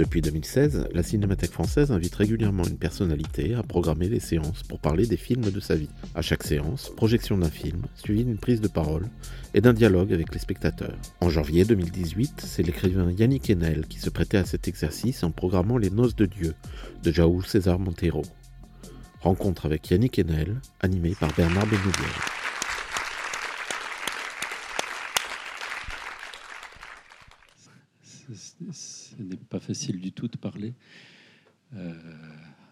Depuis 2016, la Cinémathèque française invite régulièrement une personnalité à programmer les séances pour parler des films de sa vie. À chaque séance, projection d'un film, suivie d'une prise de parole et d'un dialogue avec les spectateurs. En janvier 2018, c'est l'écrivain Yannick Enel qui se prêtait à cet exercice en programmant Les Noces de Dieu de Jaoul César Montero. Rencontre avec Yannick Enel, animé par Bernard Benouvier. Ce- n'est pas facile du tout de parler. Euh,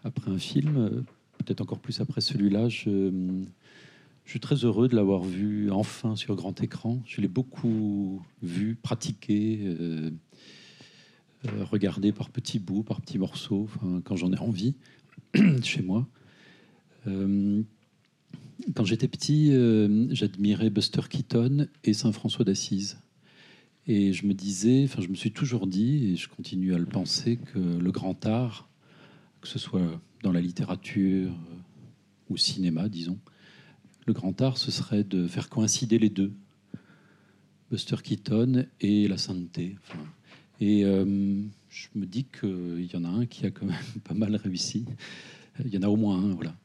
après un film, peut-être encore plus après celui-là, je, suis très heureux de l'avoir vu enfin sur grand écran. Je l'ai beaucoup vu, pratiqué, euh, euh, regardé par petits bouts, par petits morceaux, quand j'en ai envie, chez moi. Quand j'étais petit, j'admirais Buster Keaton et Saint François d'Assise. Et je me disais, enfin, je me suis toujours dit, et je continue à le penser, que le grand art, que ce soit dans la littérature euh, ou cinéma, disons, le grand art, ce serait de faire coïncider les deux, Buster Keaton et la sainteté. Enfin, et euh, je me dis qu'il y en a un qui a quand même pas mal réussi. Il y en a au moins un, voilà.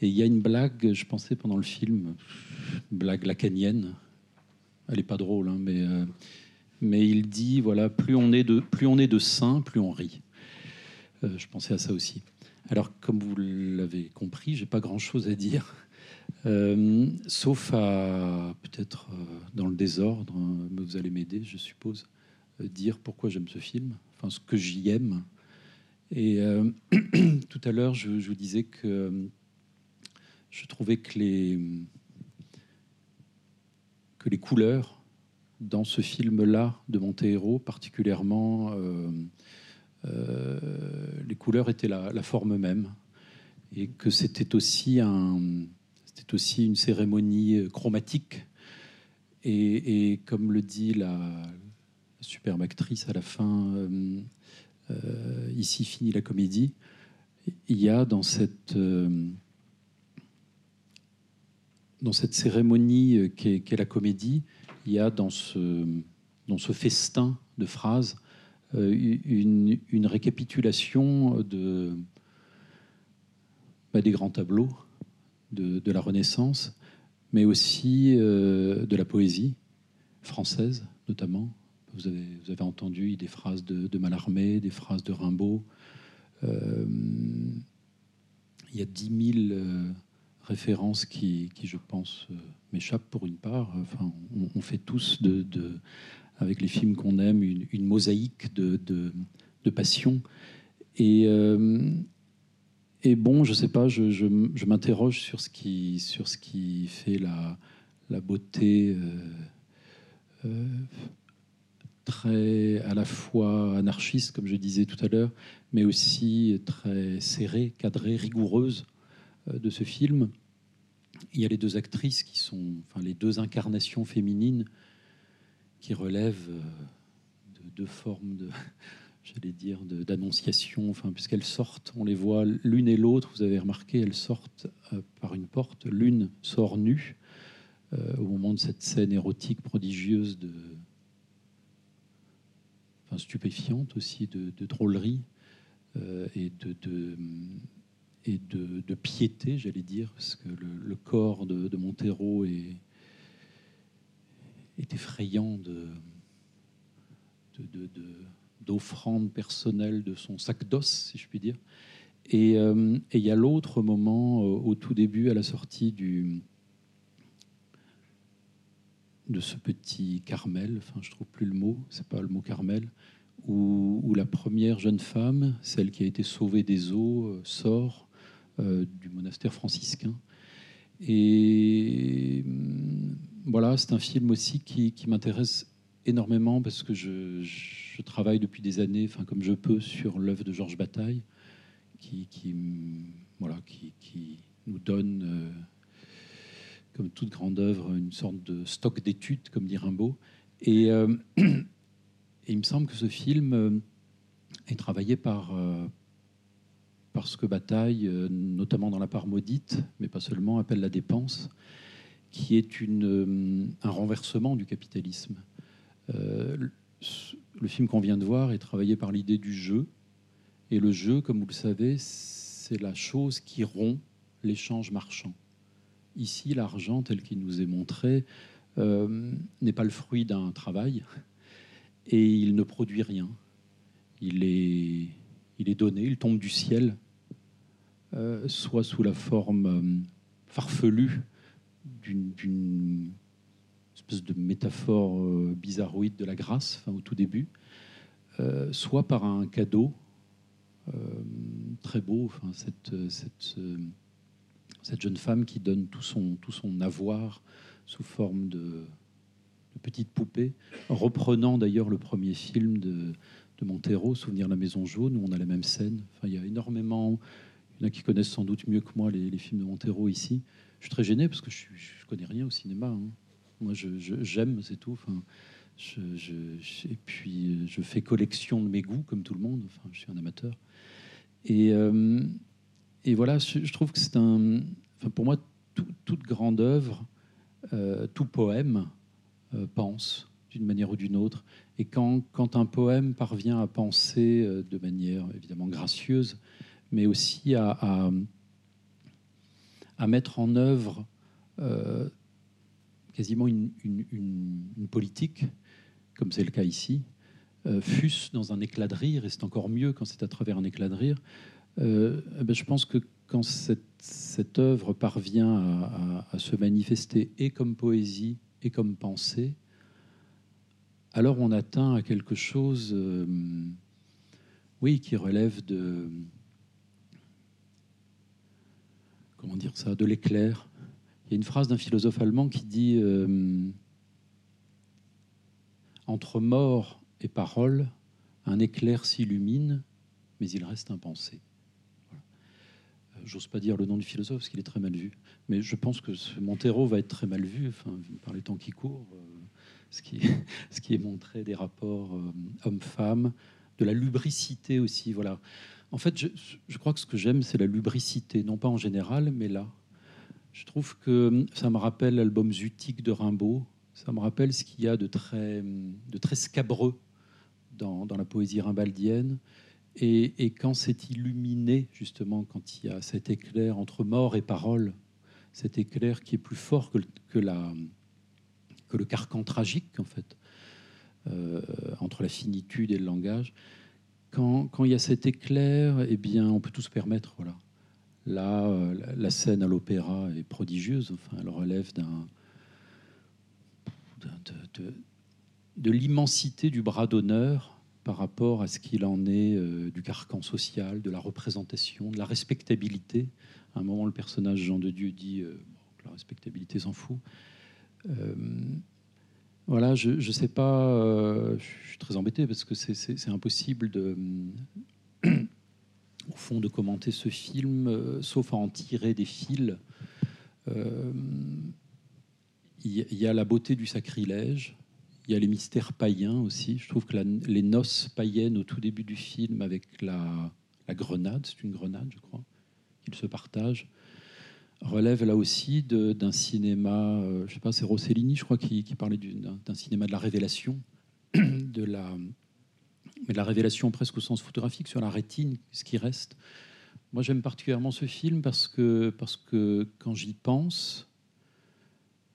Et il y a une blague, je pensais pendant le film, blague lacanienne. Elle est pas drôle, hein, mais euh, mais il dit voilà plus on est de plus on est de saints, plus on rit. Euh, je pensais à ça aussi. Alors comme vous l'avez compris, j'ai pas grand chose à dire, Euh, sauf à peut-être euh, dans le désordre, mais vous allez m'aider, je suppose, dire pourquoi j'aime ce film, enfin ce que j'y aime. Et tout à l'heure, je, je vous disais que je trouvais que les que les couleurs dans ce film-là de Monteiro, particulièrement, euh, euh, les couleurs étaient la, forme même, et que c'était aussi, un, c'était aussi une cérémonie euh, chromatique. Et, comme le dit la, superbe actrice à la fin, ici finit la comédie, il y a dans cette, dans cette cérémonie qu'est qu'est la comédie, il y a dans ce, dans ce festin de phrases euh, une, une récapitulation bah, des grands tableaux de, de la Renaissance, mais aussi euh, de la poésie française, notamment. Vous avez, entendu des phrases de, de Mallarmé, des phrases de Rimbaud. Euh, il y a 10 000 euh, références qui, qui, je pense, euh, m'échappent pour une part. Enfin, on, fait tous, de, de- avec les films qu'on aime, une, mosaïque de, de, de passion. Et, euh, et bon, je sais pas, je, je m'interroge sur ce qui, sur ce qui fait la, la beauté euh, très à la fois anarchiste, comme je disais tout à l'heure, mais aussi très serrée, cadrée, rigoureuse de ce film. Il y a les deux actrices qui sont, enfin les deux incarnations féminines qui relèvent euh, de deux formes j'allais dire, d'annonciation, enfin puisqu'elles sortent, on les voit l'une et l'autre. Vous avez remarqué, elles sortent euh, par une porte. L'une sort nue euh, au moment de cette scène érotique prodigieuse de, enfin, stupéfiante aussi de, drôlerie euh, et de- et de, piété, j'allais dire, parce que le, corps de, Montero est, effrayant de, de, de- de- d'offrande personnelle de son sac d'os, si je puis dire. Et euh, il y a l'autre moment euh, au tout début, à la sortie de ce petit Carmel, enfin je trouve plus le mot, c'est pas le mot Carmel, où, la première jeune femme, celle qui a été sauvée des eaux, euh, sort du monastère franciscain. Et hum, voilà, c'est un film aussi qui, m'intéresse énormément parce que je, travaille depuis des années, enfin comme je peux, sur l'œuvre de Georges Bataille, qui, mm, voilà, qui, nous donne, euh, comme toute grande œuvre, une sorte de stock d'études, comme dit Rimbaud. Et, euh, il me semble que ce film euh, est travaillé par, euh, par ce que Bataille, euh, notamment dans la part maudite, mais pas seulement, appelle la dépense, qui est euh, un renversement du capitalisme. Euh, le- film qu'on vient de voir est travaillé par l'idée du jeu. Et le jeu, comme vous le savez, c'est la chose qui rompt l'échange marchand. Ici, l'argent, tel qu'il nous est montré, n'est pas le fruit d'un travail et il ne produit rien. Il est, il est donné, il tombe du ciel, euh, soit sous la forme euh, farfelue d'une- espèce de métaphore euh, bizarroïde de la grâce, au tout début, soit par un cadeau très beau, cette, jeune femme qui donne tout son, tout avoir sous forme de petite poupée, reprenant d'ailleurs le premier film de, de Montero, Souvenir la Maison Jaune, où on a la même scène. Enfin, il y a énormément, il y en a qui connaissent sans doute mieux que moi les, films de Montero ici. Je suis très gêné parce que je ne connais rien au cinéma. hein. Moi, j'aime, c'est tout. Enfin, et puis, je fais collection de mes goûts, comme tout le monde. Enfin, je suis un amateur. Et, euh, et voilà, je, trouve que c'est un. Enfin, pour moi, tout- toute grande œuvre, euh, tout poème euh, pense d'une manière ou d'une autre. Et quand, un poème parvient à penser euh, de manière évidemment gracieuse, mais aussi à, mettre en œuvre euh, quasiment une, politique, comme c'est le cas ici, euh, fût-ce dans un éclat de rire, et c'est encore mieux quand c'est à travers un éclat de rire, eh ben, je pense que quand cette, œuvre parvient à se manifester et comme poésie et comme pensée, alors on atteint à quelque chose, euh, oui, qui relève de, comment dire ça, de l'éclair. Il y a une phrase d'un philosophe allemand qui dit euh, entre mort et parole, un éclair s'illumine, mais il reste impensé. Euh, J'ose pas dire le nom du philosophe parce qu'il est très mal vu, mais je pense que Montero va être très mal vu enfin, par les temps qui courent, ce, qui, est montré des rapports euh, hommes-femmes, de la lubricité aussi. Voilà. En fait, je, crois que ce que j'aime, c'est la lubricité, non pas en général, mais là. Je trouve que ça me rappelle l'album Zutique de Rimbaud. Ça me rappelle ce qu'il y a de très, de très scabreux dans, la poésie rimbaldienne. Et, quand c'est illuminé, justement, quand il y a cet éclair entre mort et parole, cet éclair qui est plus fort que, que, la, que le carcan tragique, en fait, euh, entre la finitude et le langage. Quand, quand il y a cet éclair, eh bien, on peut tout se permettre. Voilà. Là, euh, la- scène à l'opéra est prodigieuse. Enfin, elle relève d'un, de, l'immensité du bras d'honneur par rapport à ce qu'il en est euh, du carcan social, de la représentation, de la respectabilité. À un moment, le personnage Jean de Dieu dit que la respectabilité s'en fout. Euh, voilà, je ne sais pas, euh, je suis très embêté parce que c'est- impossible de, au fond, de commenter ce film, euh, sauf à en tirer des fils. Il y, a la beauté du sacrilège, il y a les mystères païens aussi. Je trouve que les noces païennes au tout début du film avec la, la grenade, c'est une grenade, je crois, qu'ils se partagent, relève là aussi d'un cinéma, euh, je sais pas, c'est Rossellini, je crois, qui, qui parlait d'un cinéma de la révélation, de la, mais de la révélation presque au sens photographique sur la rétine, ce qui reste. Moi, j'aime particulièrement ce film parce que, parce que quand j'y pense,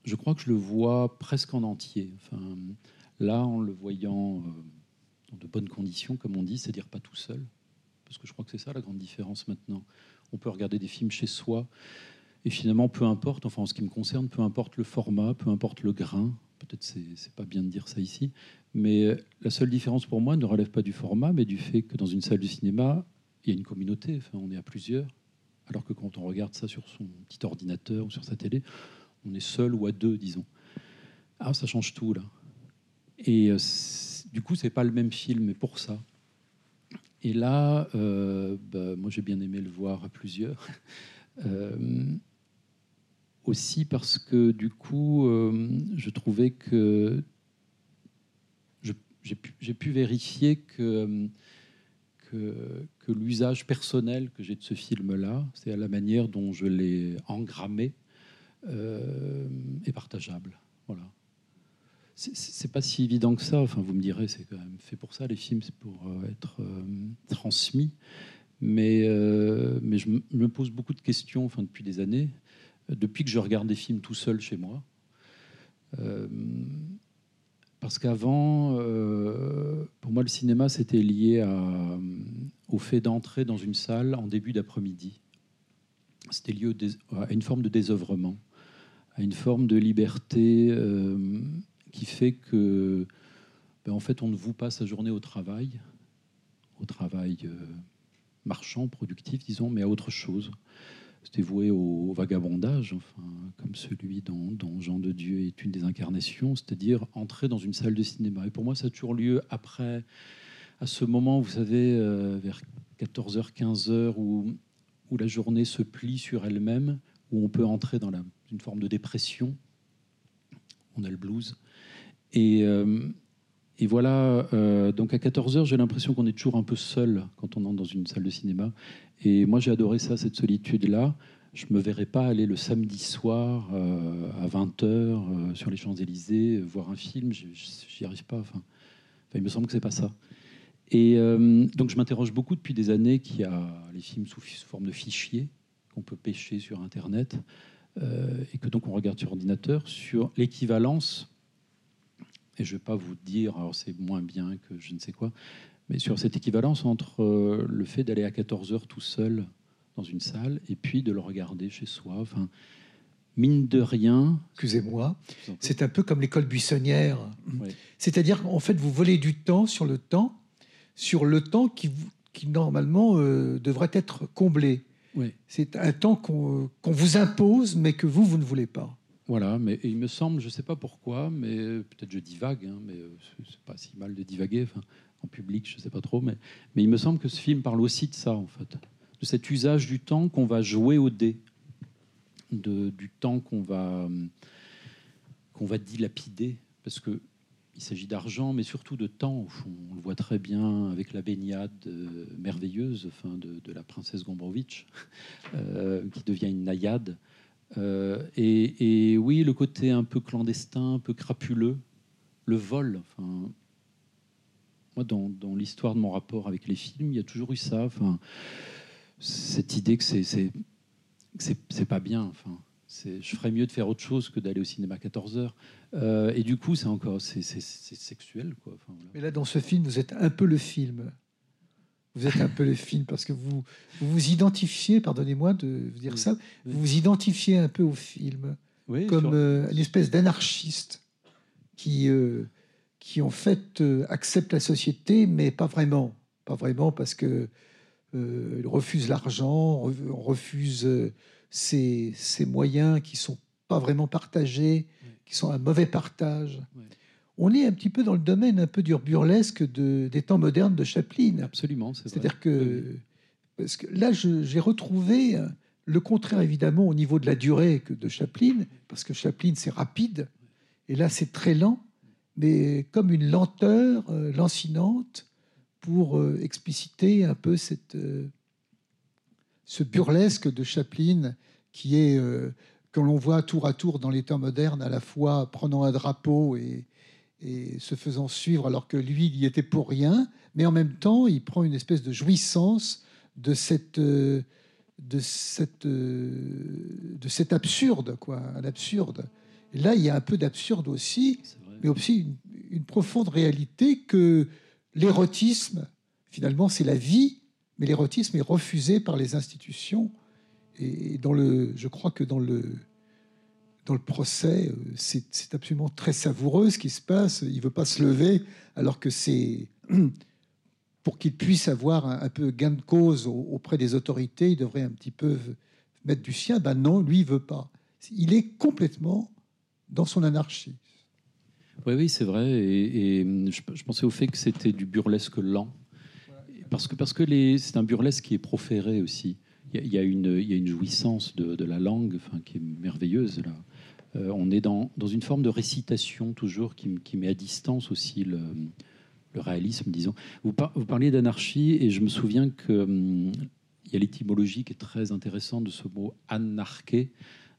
je crois que je le vois presque en entier. Enfin, là, en le voyant euh, dans de bonnes conditions, comme on dit, c'est-à-dire pas tout seul, parce que je crois que c'est ça la grande différence maintenant. On peut regarder des films chez soi, et finalement, peu importe, enfin en ce qui me concerne, peu importe le format, peu importe le grain, peut-être c'est pas bien de dire ça ici, mais euh, la seule différence pour moi ne relève pas du format, mais du fait que dans une salle de cinéma, il y a une communauté, enfin, on est à plusieurs, alors que quand on regarde ça sur son petit ordinateur ou sur sa télé, on est seul ou à deux, disons. Ah, ça change tout là. Et euh, du coup, c'est pas le même film, mais pour ça. Et là, euh, bah, moi, j'ai bien aimé le voir à plusieurs. aussi parce que du coup, euh, je trouvais que j'ai pu, vérifier que, euh, que, que l'usage personnel que j'ai de ce film-là, c'est à la manière dont je l'ai engrammé, euh, est partageable. Voilà. C'est- pas si évident que ça. Enfin, vous me direz, c'est quand même fait pour ça. Les films, c'est pour être transmis. Mais, mais je me- pose beaucoup de questions enfin, depuis des années, depuis que je regarde des films tout seul chez moi. Euh, parce qu'avant, euh, pour moi, le cinéma, c'était lié euh, au fait d'entrer dans une salle en début d'après-midi. C'était lié à une forme de désœuvrement, à une forme de liberté qui fait que, ben, en fait, on ne voue pas sa journée au travail, au travail marchand, productif, disons, mais à autre chose. C'était voué au vagabondage, enfin, comme celui dont, Jean de Dieu est une des incarnations, c'est-à-dire entrer dans une salle de cinéma. Et pour moi, ça a toujours lieu après, à ce moment, vous savez, euh, vers 14h, 15h, où, où la journée se plie sur elle-même, où on peut entrer dans la- une forme de dépression. On a le blues. Et, euh, et voilà, euh, donc à 14h, j'ai l'impression qu'on est toujours un peu seul quand on entre dans une salle de cinéma. Et moi, j'ai adoré ça, cette solitude-là. Je ne me verrais pas aller le samedi soir euh, à 20h sur les Champs-Élysées, euh, voir un film. Je n'y arrive pas. Enfin, il me semble que c'est pas ça. Et euh, donc, je m'interroge beaucoup depuis des années qu'il y a les films sous, forme de fichiers qu'on peut pêcher sur Internet euh, et que donc on regarde sur ordinateur sur l'équivalence. Et je ne vais pas vous dire, alors c'est moins bien que je ne sais quoi, mais sur cette équivalence entre euh, le fait d'aller à 14 heures tout seul dans une salle et puis de le regarder chez soi. Enfin, mine de rien, Excusez-moi. C'est un peu comme l'école buissonnière. Ouais. C'est-à-dire qu'en fait, vous volez du temps sur le temps, sur le temps qui, normalement euh, devrait être comblé. Ouais. C'est un temps qu'on qu'on vous impose, mais que vous, vous ne voulez pas. Voilà, mais il me semble, je ne sais pas pourquoi, mais euh, peut-être je divague, hein, mais euh, c'est- pas si mal de divaguer, en public, je ne sais pas trop, mais, il me semble que ce film parle aussi de ça, en fait, de cet usage du temps qu'on va jouer au dé, du temps qu'on va, hum, qu'on va dilapider, parce que il s'agit d'argent, mais surtout de temps, au fond. On le voit très bien avec la baignade euh, merveilleuse de, la princesse Gombrowicz, euh, qui devient une naïade. Euh, et, oui, le côté un peu clandestin, un peu crapuleux, le vol. Enfin, moi, dans, l'histoire de mon rapport avec les films, il y a toujours eu ça. Enfin, cette idée que c'est c'est pas bien. Enfin, je ferais mieux de faire autre chose que d'aller au cinéma à 14 heures. Euh, et du coup, c'est encore c'est sexuel. Mais là, dans ce film, vous êtes un peu le film. Vous êtes un peu le film parce que vous vous, vous identifiez, pardonnez-moi de vous dire Oui. ça, vous vous identifiez un peu au film. Oui, comme sur- euh, une espèce d'anarchiste qui, euh, qui en fait euh, accepte la société, mais pas vraiment. Pas vraiment parce que euh, il refuse l'argent, on refuse ces, moyens qui sont pas vraiment partagés, qui sont un mauvais partage. On est un petit peu dans le domaine un peu du burlesque de, des temps modernes de Chaplin. absolument. c'est. C'est-à-dire que, parce là, j'ai retrouvé euh, le contraire, évidemment, au niveau de la durée que de Chaplin, parce que Chaplin, c'est rapide, et là, c'est très lent, mais comme une lenteur euh, lancinante pour euh, expliciter un peu cette, euh, ce burlesque de Chaplin qui est, que l'on voit tour à tour dans les temps modernes, à la fois prenant un drapeau et, et se faisant suivre alors que lui, il y était pour rien, mais en même temps, il prend une espèce de jouissance de cette, euh, de cette, euh, de cet absurde, quoi, un absurde. Et là, il y a un peu d'absurde aussi, mais aussi une, une profonde réalité que l'érotisme, finalement, c'est la vie, mais l'érotisme est refusé par les institutions. Et dans le, je crois que dans le, dans le procès, euh, c'est c'est absolument très savoureux ce qui se passe. Il veut pas se lever, alors que c'est pour qu'il puisse avoir un, un peu gain de cause au- auprès des autorités, il devrait un petit peu mettre du sien. Ben non, lui, il veut pas. Il est complètement dans son anarchie. Oui, oui, c'est vrai. Et, et je, je pensais au fait que c'était du burlesque lent. Parce que, parce que c'est un burlesque qui est proféré aussi. Il y a, il y a une, il y a une jouissance de, de la langue enfin, qui est merveilleuse. Là. Euh, on est dans, une forme de récitation toujours qui, met à distance aussi le, réalisme, disons. Vous, par- vous parliez d'anarchie et je me souviens que hum, y a l'étymologie qui est très intéressante de ce mot anarché.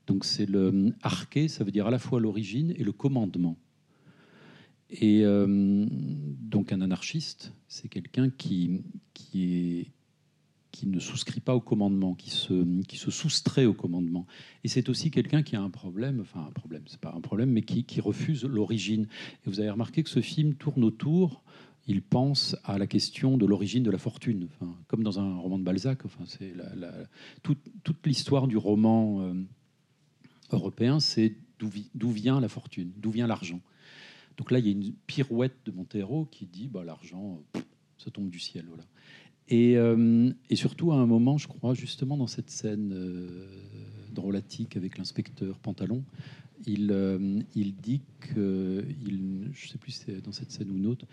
Donc c'est le hum, arché, ça veut dire à la fois l'origine et le commandement. Et euh, donc un anarchiste, c'est quelqu'un qui, qui, est, qui ne souscrit pas au commandement, qui se, qui se soustrait au commandement. Et c'est aussi quelqu'un qui a un problème, enfin un problème, c'est pas un problème, mais qui, qui refuse l'origine. Et vous avez remarqué que ce film tourne autour, il pense à la question de l'origine de la fortune, enfin, comme dans un roman de Balzac. Enfin, c'est la- toute, l'histoire du roman euh, européen, c'est d'où d'où vient la fortune, d'où vient l'argent. Donc là, il y a une pirouette de Montero qui dit bah, l'argent, pff, ça tombe du ciel. Voilà. Et, euh, et surtout, à un moment, je crois, justement, dans cette scène euh, drôlatique avec l'inspecteur Pantalon, il, euh, dit que, je ne sais plus si c'est dans cette scène ou une autre,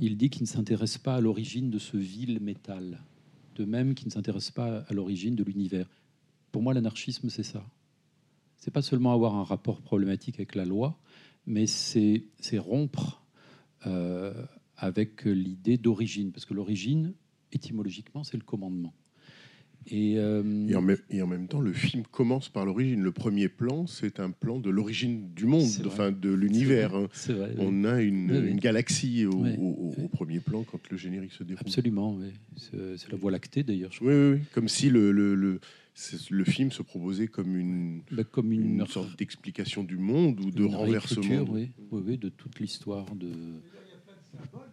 il dit qu'il ne s'intéresse pas à l'origine de ce vil métal, de même qu'il ne s'intéresse pas à l'origine de l'univers. Pour moi, l'anarchisme, c'est ça. C'est pas seulement avoir un rapport problématique avec la loi, mais c'est c'est rompre euh, avec l'idée d'origine, parce que l'origine, étymologiquement, c'est le commandement. Et, euh, Et en, même, et en même temps, le film commence par l'origine. Le premier plan, c'est un plan de l'origine du monde, enfin, de l'univers. hein. c'est vrai, oui. On a une, Oui, oui. une galaxie au, premier plan quand le générique se déroule. absolument. C'est c'est la Voie lactée d'ailleurs. je Oui, oui, oui. Comme si le, le, le, c'est- le film se proposait comme une, crois. Bah, comme une, une sorte d'explication du monde ou de renversement. oui, oui, oui, de toute l'histoire de. Il y a plein de symboles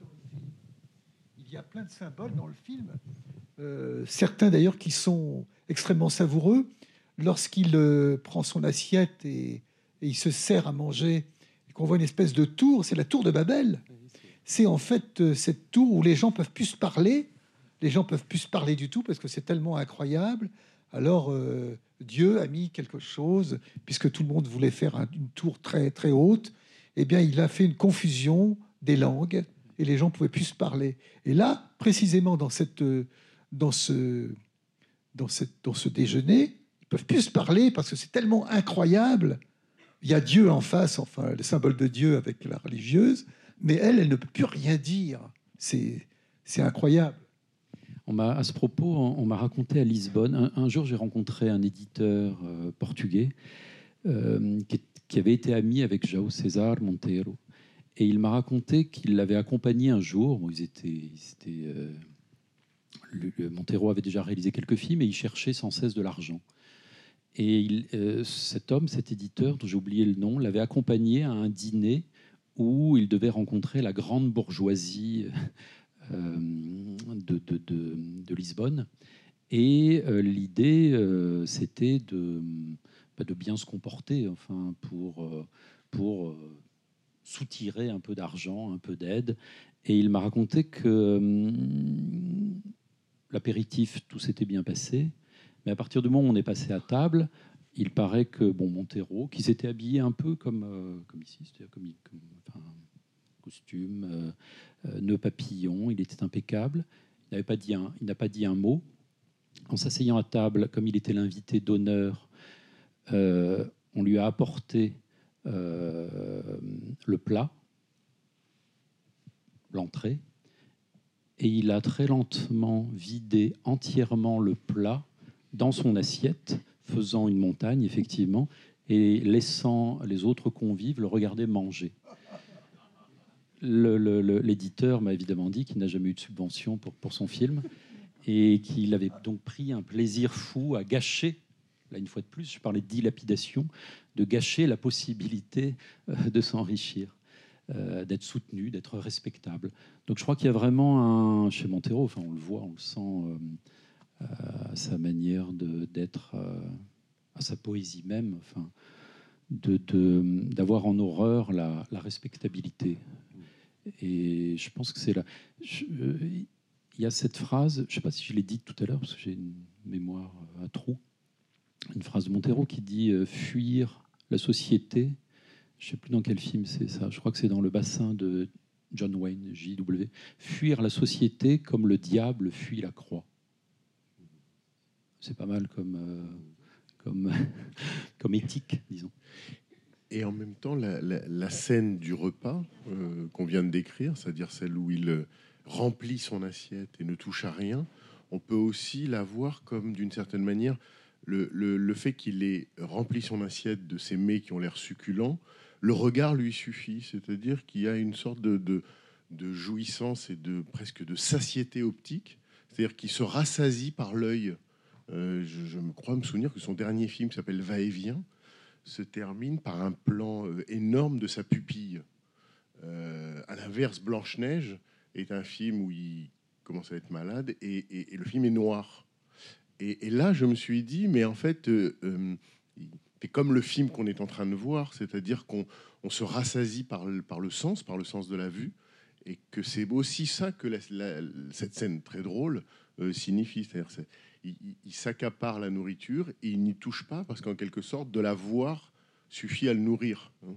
dans le film. Euh, certains d'ailleurs qui sont extrêmement savoureux. Lorsqu'il euh, prend son assiette et, il se sert à manger, qu'on voit une espèce de tour, c'est la tour de Babel. C'est en fait euh, cette tour où les gens peuvent plus parler. Les gens peuvent plus parler du tout parce que c'est tellement incroyable. Alors Dieu a mis quelque chose, puisque tout le monde voulait faire un- une tour très très haute. Eh bien, il a fait une confusion des langues et les gens pouvaient plus se parler. Et là, précisément dans cette, dans ce, dans cette, dans ce déjeuner, ils peuvent plus se parler parce que c'est tellement incroyable. Il y a Dieu en face, enfin le symbole de Dieu avec la religieuse, mais elle, elle ne peut plus rien dire. C'est, incroyable. On à ce propos, on, m'a raconté à Lisbonne. Un, jour, j'ai rencontré un éditeur euh, portugais euh, qui, qui avait été ami avec João César Monteiro. Et il m'a raconté qu'il l'avait accompagné un jour. Bon, ils étaient, ils euh, Montero avait déjà réalisé quelques films et il cherchait sans cesse de l'argent. Et euh, cet homme, cet éditeur, dont j'ai oublié le nom, l'avait accompagné à un dîner où il devait rencontrer la grande bourgeoisie euh, de, Lisbonne. Et l'idée, c'était de, bah, de bien se comporter, enfin, pour, pour soutirer un peu d'argent, un peu d'aide. Et il m'a raconté que hum, l'apéritif, tout s'était bien passé. Mais à partir du moment où on est passé à table, il paraît que bon Montero, qui s'était habillé un peu comme, euh, comme ici, c'est-à-dire comme, comme costume, euh, euh, nœud papillon, il était impeccable. Il n'avait pas dit un, il n'a pas dit un mot. En s'asseyant à table, comme il était l'invité d'honneur, euh, on lui a apporté le plat, l'entrée, et il a très lentement vidé entièrement le plat dans son assiette, faisant une montagne, effectivement, et laissant les autres convives le regarder manger. L'éditeur m'a évidemment dit qu'il n'a jamais eu de subvention pour, pour son film et qu'il avait donc pris un plaisir fou à gâcher, là une fois de plus, je parlais de dilapidation, de gâcher la possibilité euh, de s'enrichir, euh, d'être soutenu, d'être respectable. Donc je crois qu'il y a vraiment un, chez Montero, enfin on le voit, on le sent euh, euh, sa manière de- d'être, à sa poésie même, enfin, de- de- d'avoir en horreur la, la respectabilité. Et je pense que c'est là. Il y a cette phrase, je ne sais pas si je l'ai dite tout à l'heure, parce que j'ai une mémoire à trous, une phrase de Montero qui dit euh, Fuir la société, je sais plus dans quel film c'est ça. Je crois que c'est dans le bassin de John Wayne, JW. Fuir la société comme le diable fuit la croix. C'est pas mal comme, euh, comme, comme éthique, disons. Et en même temps, la, scène du repas euh, qu'on vient de décrire, c'est-à-dire celle où il remplit son assiette et ne touche à rien, on peut aussi la voir comme, d'une certaine manière, le, fait qu'il ait rempli son assiette de ces mets qui ont l'air succulents, le regard lui suffit, c'est-à-dire qu'il y a une sorte de, jouissance et de presque de satiété optique, c'est-à-dire qu'il se rassasie par l'œil. Euh, je, me crois me souvenir que son dernier film qui s'appelle Va-et-vient se termine par un plan euh, énorme de sa pupille. Euh, à l'inverse, Blanche-Neige est un film où il commence à être malade et le film est noir. Et, et là, je me suis dit, mais en fait, euh, euh, c'est comme le film qu'on est en train de voir, c'est-à-dire qu'on on se rassasie par le, par le sens, par le sens de la vue, et que c'est aussi ça que la- la- cette scène très drôle euh, signifie. C'est-à-dire, c'est- il, s'accapare la nourriture et il n'y touche pas parce qu'en quelque sorte, de la voir suffit à le nourrir. hein.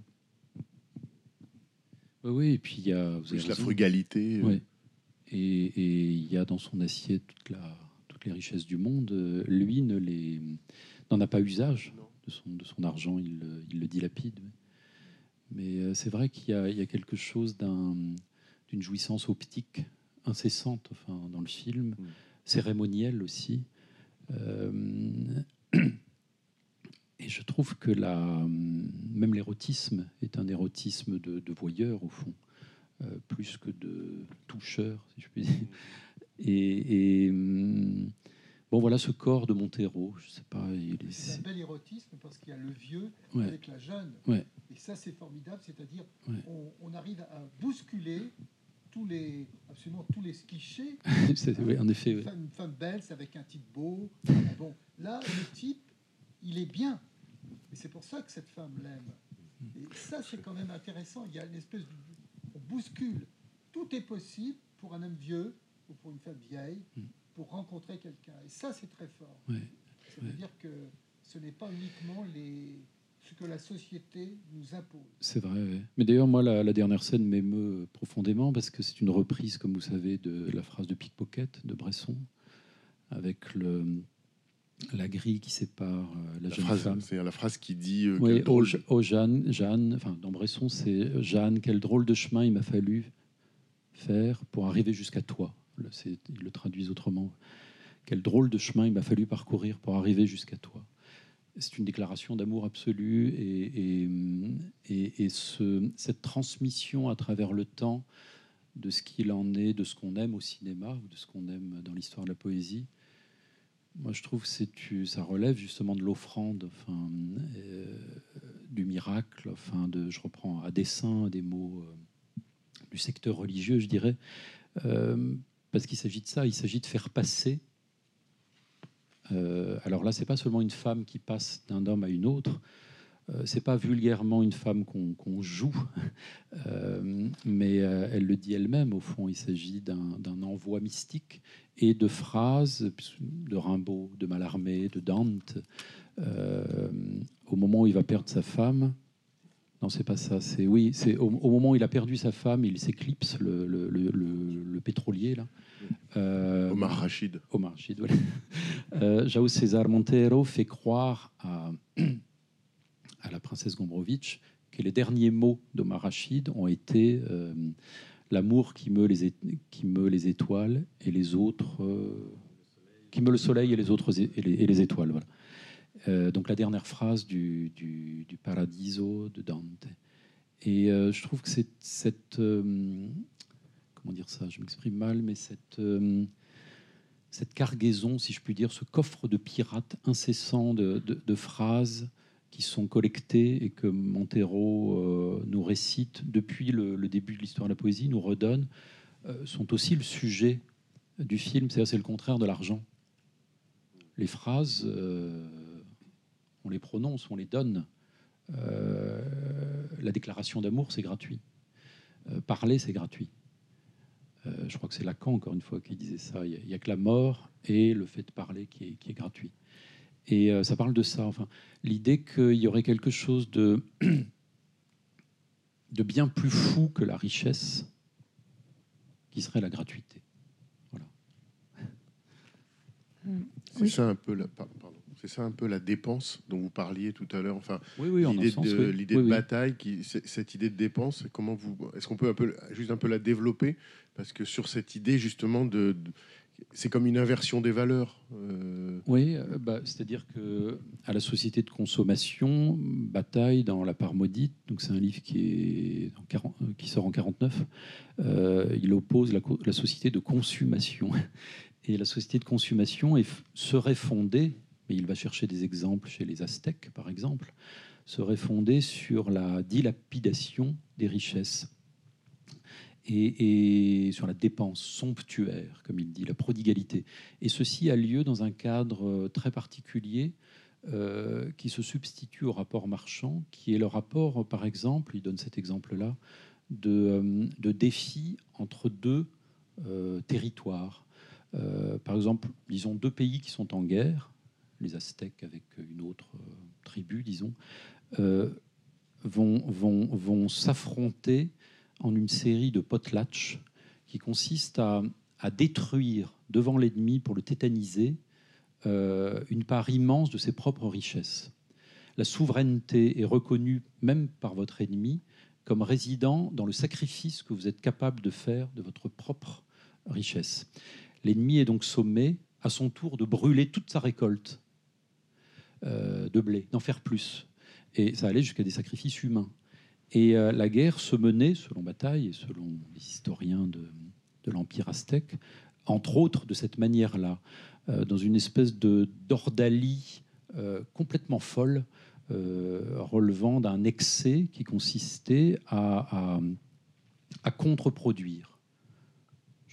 Oui, oui, et puis il y a, vous avez Plus la raison. frugalité. Ouais. Et il y a dans son assiette toute la, les richesses du monde. Euh, Lui ne les n'en a pas usage de son, de son argent, il, le- il le dilapide. Mais euh, c'est vrai qu'il y, y a quelque chose d'un- d'une jouissance optique incessante enfin, dans le film, Mm. cérémonielle aussi. Euh, et je trouve que la, même l'érotisme est un érotisme de, de voyeur, au fond, euh, plus que de toucheur, si je puis dire. Et, et, hum, bon, voilà ce corps de Montero, je sais pas, il est- C'est un bel érotisme parce qu'il y a le vieux Ouais. avec la jeune. Ouais. Et ça, c'est formidable. C'est-à-dire, Ouais. on, on arrive à bousculer tous les, absolument tous les clichés. oui, en effet, Une oui. femme, une femme belle, c'est avec un type beau. Bon, là, le type, il est bien. Et c'est pour ça que cette femme l'aime. Et ça, c'est quand même intéressant. Il y a une espèce de. On bouscule. Tout est possible pour un homme vieux ou pour une femme vieille Mm. pour rencontrer quelqu'un. Et ça, c'est très fort. Ouais. Ça veut dire que ce n'est pas uniquement les, ce que la société nous impose. C'est vrai, ouais. Mais d'ailleurs, moi, la, la dernière scène m'émeut profondément parce que c'est une reprise, comme vous savez, de la phrase de Pickpocket de Bresson, avec le, la grille qui sépare euh, la, La jeune phrase, femme. c'est la phrase qui dit euh, Oui, oh, oh, Jeanne, Jeanne, enfin dans Bresson, c'est Jeanne, quel drôle de chemin il m'a fallu faire pour arriver jusqu'à toi. Ils le traduisent autrement. Quel drôle de chemin il m'a fallu parcourir pour arriver jusqu'à toi. C'est une déclaration d'amour absolu et, et, et- et ce- cette transmission à travers le temps de ce qu'il en est, de ce qu'on aime au cinéma ou de ce qu'on aime dans l'histoire de la poésie. Moi, je trouve que ça relève justement de l'offrande, euh, du miracle, je reprends à dessein des mots euh, du secteur religieux, je dirais, euh, parce qu'il s'agit de ça, il s'agit de faire passer. euh, alors là, c'est pas seulement une femme qui passe d'un homme à une autre, euh, c'est pas vulgairement une femme qu'on joue, euh, mais euh, elle le dit elle-même. Au fond, il s'agit d'un envoi mystique et de phrases de Rimbaud, de Mallarmé, de Dante. au moment où il va perdre sa femme, non, c'est pas ça. C'est oui, c'est au, au moment où il a perdu sa femme, il s'éclipse, le, le, le- le- le pétrolier là. Euh, Omar Rachid. Omar Rachid, voilà. Euh, Jao César Montero fait croire à, à la princesse Gombrowicz que les derniers mots d'Omar Rachid ont été euh, l'amour qui meut les, qui meut les étoiles et les autres. qui meut le soleil et les autres et les, et les étoiles. Voilà. Euh, donc la dernière phrase du, Paradiso de Dante. Et euh, je trouve que cette. euh, comment dire ça? Je m'exprime mal, mais cette. cargaison, si je puis dire, ce coffre de pirates incessant de, phrases qui sont collectées et que Montero nous récite depuis le, le début de l'histoire de la poésie, nous redonne, sont aussi le sujet du film. C'est-à-dire, c'est le contraire de l'argent. Les phrases, on les prononce, on les donne. Euh, la déclaration d'amour, c'est gratuit. Euh, parler, c'est gratuit. Euh, je crois que c'est Lacan, encore une fois, qui disait ça. Il n'y a, que la mort et le fait de parler qui est, qui est gratuit. Et euh, ça parle de ça. Enfin, l'idée qu'il y aurait quelque chose de de bien plus fou que la richesse, qui serait la gratuité. C'est Oui. ça un peu la, pardon. C'est ça un peu la dépense dont vous parliez tout à l'heure. Enfin, Oui, oui, en l'idée sens, de, oui. de bataille, qui, cette idée de dépense, comment vous, est-ce qu'on peut un peu, juste un peu la développer? Parce que sur cette idée justement de, de- c'est comme une inversion des valeurs. euh, Oui, euh, bah, c'est-à-dire que à la société de consommation, Bataille dans La part maudite, donc c'est un livre qui est en 40 euh, qui sort en 49. euh, il oppose la, société de consommation et la société de consommation est, serait fondée, mais il va chercher des exemples chez les Aztèques par exemple, serait fondée sur la dilapidation des richesses et, sur la dépense somptuaire, comme il dit, la prodigalité. Et ceci a lieu dans un cadre euh, très particulier euh, qui se substitue au rapport marchand, qui est le rapport, par exemple, il donne cet exemple-là, de, euh, de défi entre deux territoires. Par exemple, disons deux pays qui sont en guerre, les Aztèques avec une autre euh, tribu, disons, euh, vont, vont, vont s'affronter en une série de potlatch qui consiste à, à détruire devant l'ennemi pour le tétaniser euh, une part immense de ses propres richesses. La souveraineté est reconnue même par votre ennemi comme résidant dans le sacrifice que vous êtes capable de faire de votre propre richesse. L'ennemi est donc sommé à son tour de brûler toute sa récolte de blé, d'en faire plus. Et ça allait jusqu'à des sacrifices humains. Et euh, la guerre se menait, selon Bataille et selon les historiens de, l'Empire aztèque, entre autres de cette manière-là, euh, dans une espèce de d'ordalie euh, complètement folle, euh, relevant d'un excès qui consistait à, à, à contre-produire.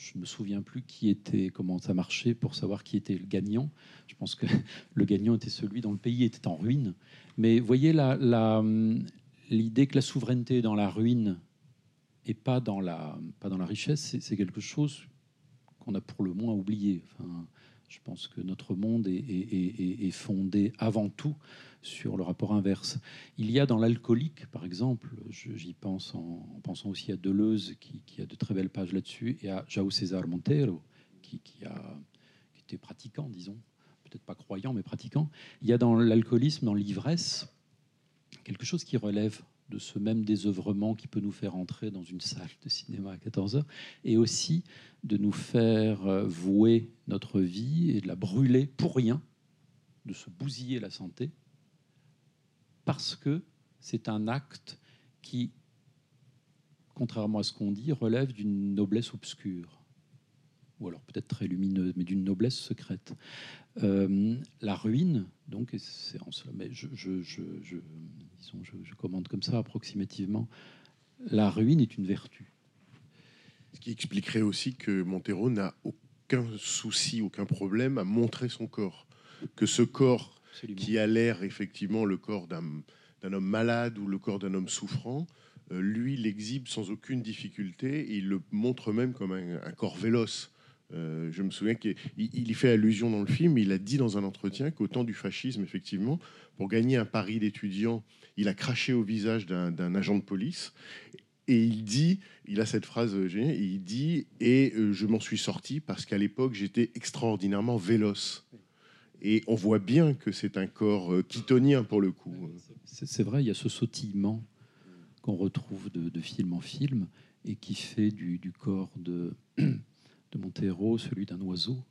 Je ne me souviens plus qui était, comment ça marchait pour savoir qui était le gagnant. Je pense que le gagnant était celui dont le pays était en ruine. Mais voyez la, la, l'idée que la souveraineté est dans la ruine et pas dans la, pas dans la richesse, c'est, quelque chose qu'on a pour le moins oublié. Je pense que notre monde est, fondé avant tout sur le rapport inverse. Il y a dans l'alcoolique, par exemple, j'y pense en, en pensant aussi à Deleuze, qui, a de très belles pages là-dessus, et à João César Monteiro, qui, qui a, qui était pratiquant, disons, peut-être pas croyant, mais pratiquant. Il y a dans l'alcoolisme, dans l'ivresse, quelque chose qui relève de ce même désœuvrement qui peut nous faire entrer dans une salle de cinéma à 14 heures, et aussi de nous faire euh, vouer notre vie et de la brûler pour rien, de se bousiller la santé, parce que c'est un acte qui, contrairement à ce qu'on dit, relève d'une noblesse obscure, ou alors peut-être très lumineuse, mais d'une noblesse secrète. Euh, la ruine, donc, c'est en cela, mais je- disons, je- je commande comme ça approximativement, la ruine est une vertu. Ce qui expliquerait aussi que Montero n'a aucun souci, aucun problème à montrer son corps. Que ce corps Absolument. qui a l'air effectivement le corps d'un d'un homme malade ou le corps d'un homme souffrant, euh, lui l'exhibe sans aucune difficulté et il le montre même comme un, un corps véloce. Euh, je me souviens qu'il il- il y fait allusion dans le film, il a dit dans un entretien qu'au temps du fascisme, effectivement, pour gagner un pari d'étudiant, il a craché au visage d'un agent de police. Et il dit, il a cette phrase euh, géniale, il dit, et euh, je m'en suis sorti parce qu'à l'époque, j'étais extraordinairement véloce. Et on voit bien que c'est un corps kitonien pour le coup. C'est vrai, il y a ce sautillement qu'on retrouve de, film en film et qui fait du corps de, de Montero celui d'un oiseau,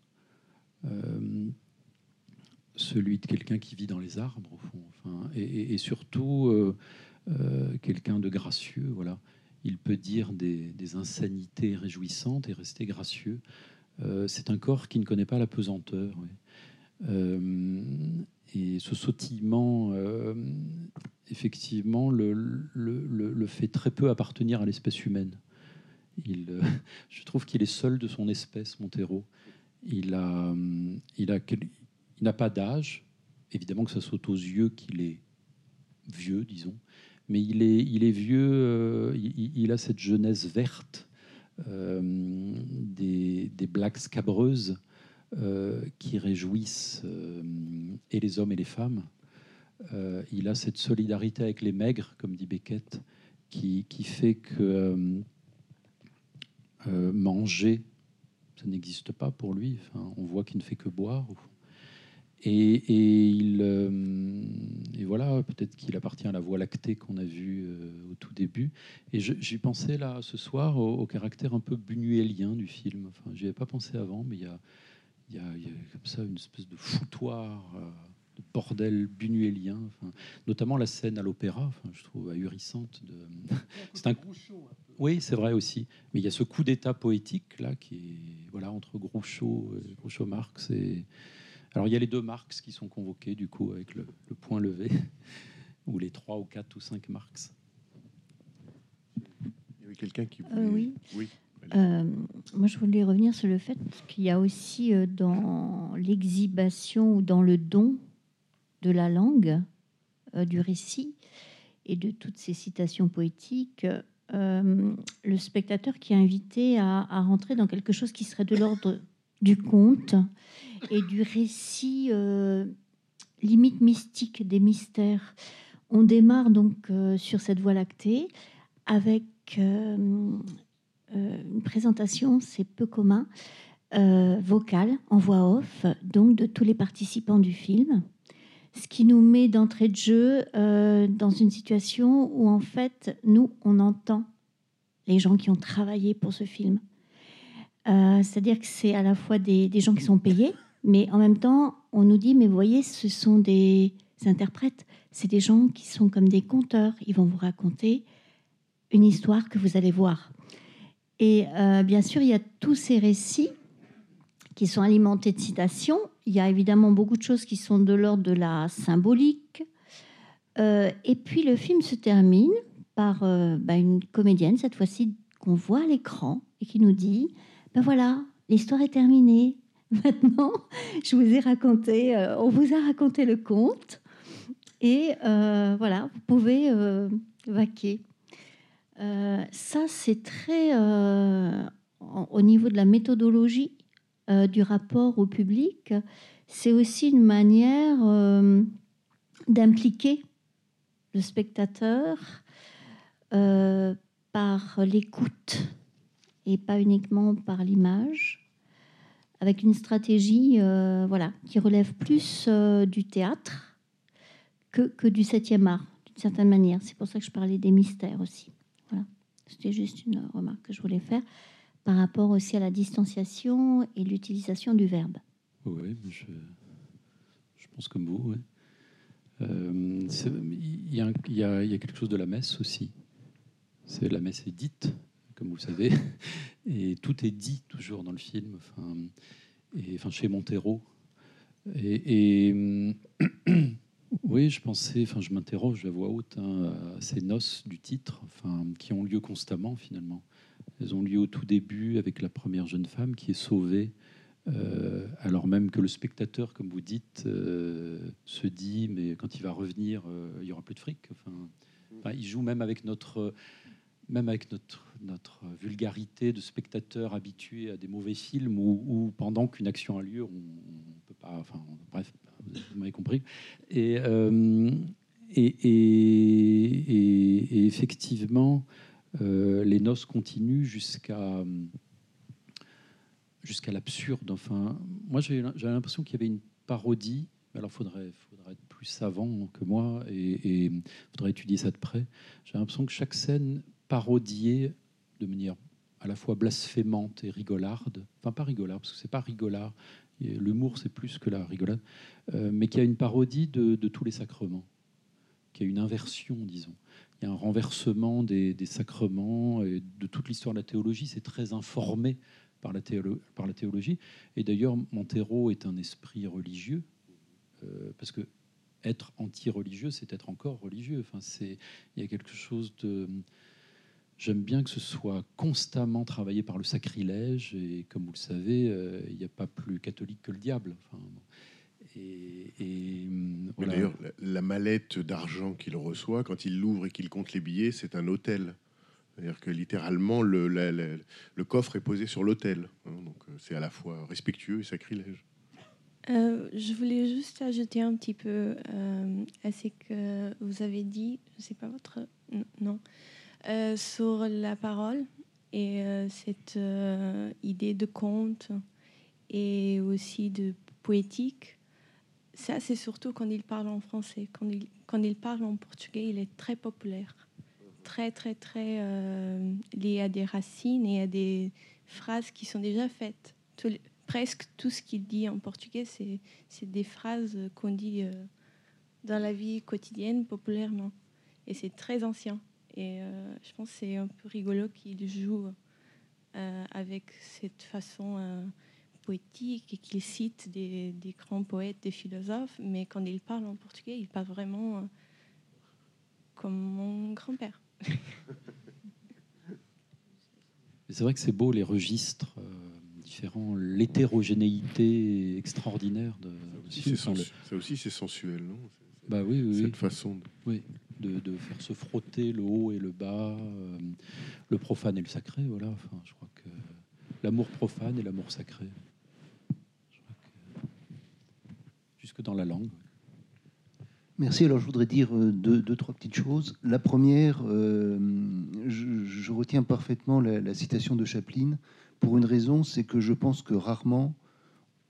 euh, celui de quelqu'un qui vit dans les arbres, au fond, et, surtout euh, euh, quelqu'un de gracieux. Voilà. Il peut dire des, insanités réjouissantes et rester gracieux. C'est un corps qui ne connaît pas la pesanteur. et ce sautillement, effectivement, le fait très peu appartenir à l'espèce humaine. Euh, je trouve qu'il est seul de son espèce, Montero. Il hum, il n'a pas d'âge. Évidemment que ça saute aux yeux qu'il est vieux, disons. Mais il est, vieux. euh, il, a cette jeunesse verte euh, des, des blagues scabreuses qui réjouissent et les hommes et les femmes. Il a cette solidarité avec les maigres, comme dit Beckett, qui, qui fait que euh, manger, ça n'existe pas pour lui. On voit qu'il ne fait que boire. Et, et il, euh, et voilà, peut-être qu'il appartient à la voie lactée qu'on a vue euh, au tout début. Et j'y pensais là ce soir au, caractère un peu buñuélien du film. Enfin, j'y avais pas pensé avant, mais il y a, y, y a comme ça une espèce de foutoir, bordel buñuélien. Enfin, notamment la scène à l'opéra, enfin, je trouve ahurissante. De... C'est un oui, c'est vrai aussi. Mais il y a ce coup d'état poétique là qui est voilà entre Groucho, et Groucho Marx et alors il y a les deux Marx qui sont convoqués du coup avec le, le point levé ou les trois ou quatre ou cinq Marx. Il y avait quelqu'un qui. Euh, oui. Oui. Euh, moi, je voulais revenir sur le fait qu'il y a aussi euh, dans l'exhibition ou dans le don de la langue, euh, du récit et de toutes ces citations poétiques, euh, le spectateur qui est invité à, rentrer dans quelque chose qui serait de l'ordre du conte et du récit euh, limite mystique des mystères. On démarre donc sur cette voie lactée avec une présentation, c'est peu commun, vocale, en voix off, donc de tous les participants du film. Ce qui nous met d'entrée de jeu euh, dans une situation où, en fait, nous, on entend les gens qui ont travaillé pour ce film. Euh, C'est-à-dire que c'est à la fois des, gens qui sont payés, mais en même temps, on nous dit, mais vous voyez, ce sont des interprètes, c'est des gens qui sont comme des conteurs, ils vont vous raconter une histoire que vous allez voir. Et euh, bien sûr, il y a tous ces récits qui sont alimentés de citations. Il y a évidemment beaucoup de choses qui sont de l'ordre de la symbolique. Euh, et puis le film se termine par euh, bah, une comédienne, cette fois-ci, qu'on voit à l'écran et qui nous dit, ben voilà, l'histoire est terminée. Maintenant, je vous ai raconté, euh, on vous a raconté le conte. Et voilà, vous pouvez vaquer. Ça, c'est très au niveau de la méthodologie euh, du rapport au public. C'est aussi une manière euh, d'impliquer le spectateur euh, par l'écoute et pas uniquement par l'image, avec une stratégie voilà, qui relève plus du théâtre que, que du septième art, d'une certaine manière. C'est pour ça que je parlais des mystères aussi. Voilà. C'était juste une remarque que je voulais faire par rapport aussi à la distanciation et l'utilisation du verbe. Oui, je, pense comme vous. Euh, Il y, a quelque chose de la messe aussi. C'est la messe est dite, comme vous le savez, et tout est dit toujours dans le film. Enfin, et chez Montero. Et, oui, je pensais, enfin, je m'interroge à voix haute hein, à ces noces du titre, enfin, qui ont lieu constamment finalement. Elles ont lieu au tout début avec la première jeune femme qui est sauvée euh, alors même que le spectateur, comme vous dites, euh, se dit, mais quand il va revenir, euh, il y aura plus de fric. Enfin, il joue même avec notre, même avec notre, notre vulgarité de spectateur habitué à des mauvais films où, pendant qu'une action a lieu, on, on peut pas. Enfin, bref, vous m'avez compris. Et, et, et- effectivement, les noces continuent jusqu'à l'absurde. Enfin, moi, j'avais l'impression qu'il y avait une parodie. Alors, il faudrait, faudrait être plus savant que moi et il faudrait étudier ça de près. J'ai l'impression que chaque scène parodiée de manière à la fois blasphémante et rigolarde, enfin pas rigolarde, parce que c'est pas rigolard, Et l'humour c'est plus que la rigolade, euh, mais qu'il y a une parodie de, de tous les sacrements, qu'il y a une inversion, disons. Il y a un renversement des, sacrements et de toute l'histoire de la théologie, c'est très informé par la, théologie. Et d'ailleurs, Montero est un esprit religieux, euh, parce que être anti-religieux, c'est être encore religieux. Enfin, c'est, il y a quelque chose de. J'aime bien que ce soit constamment travaillé par le sacrilège, et comme vous le savez, euh, il n'y a pas plus catholique que le diable. Et, voilà. D'ailleurs, la, la mallette d'argent qu'il reçoit, quand il l'ouvre et qu'il compte les billets, c'est un hôtel. C'est-à-dire que littéralement, le, la- la- le coffre est posé sur l'autel. hein. donc euh, c'est à la fois respectueux et sacrilège. Euh, je voulais juste ajouter un petit peu euh, à ce que vous avez dit. C'est pas votre n- non. euh, sur la parole et euh, cette euh, idée de conte et aussi de poétique. Ça, c'est surtout quand il parle en français. Quand il, quand il parle en portugais, il est très populaire. Très, très, très euh, lié à des racines et à des phrases qui sont déjà faites. Presque tout ce qu'il dit en portugais, c'est c'est des phrases qu'on dit euh, dans la vie quotidienne populairement. Et c'est très ancien. Et euh, je pense que c'est un peu rigolo qu'il joue avec cette façon poétique et qu'il cite des, des grands poètes, des philosophes, mais quand il parle en portugais, il parle vraiment euh, comme mon grand-père. C'est vrai que c'est beau les registres euh, différents, l'hétérogénéité extraordinaire de, C'est le- Ça aussi, c'est sensuel, non? Bah oui, oui, oui. Cette façon. de- Oui, de, de faire se frotter le haut et le bas, euh, le profane et le sacré, voilà. Enfin, je crois que l'amour profane et l'amour sacré. Je crois que- Dans la langue. Merci. Alors, je voudrais dire euh, deux, trois petites choses. La première, euh, je, retiens parfaitement la, citation de Chaplin pour une raison, c'est que je pense que rarement,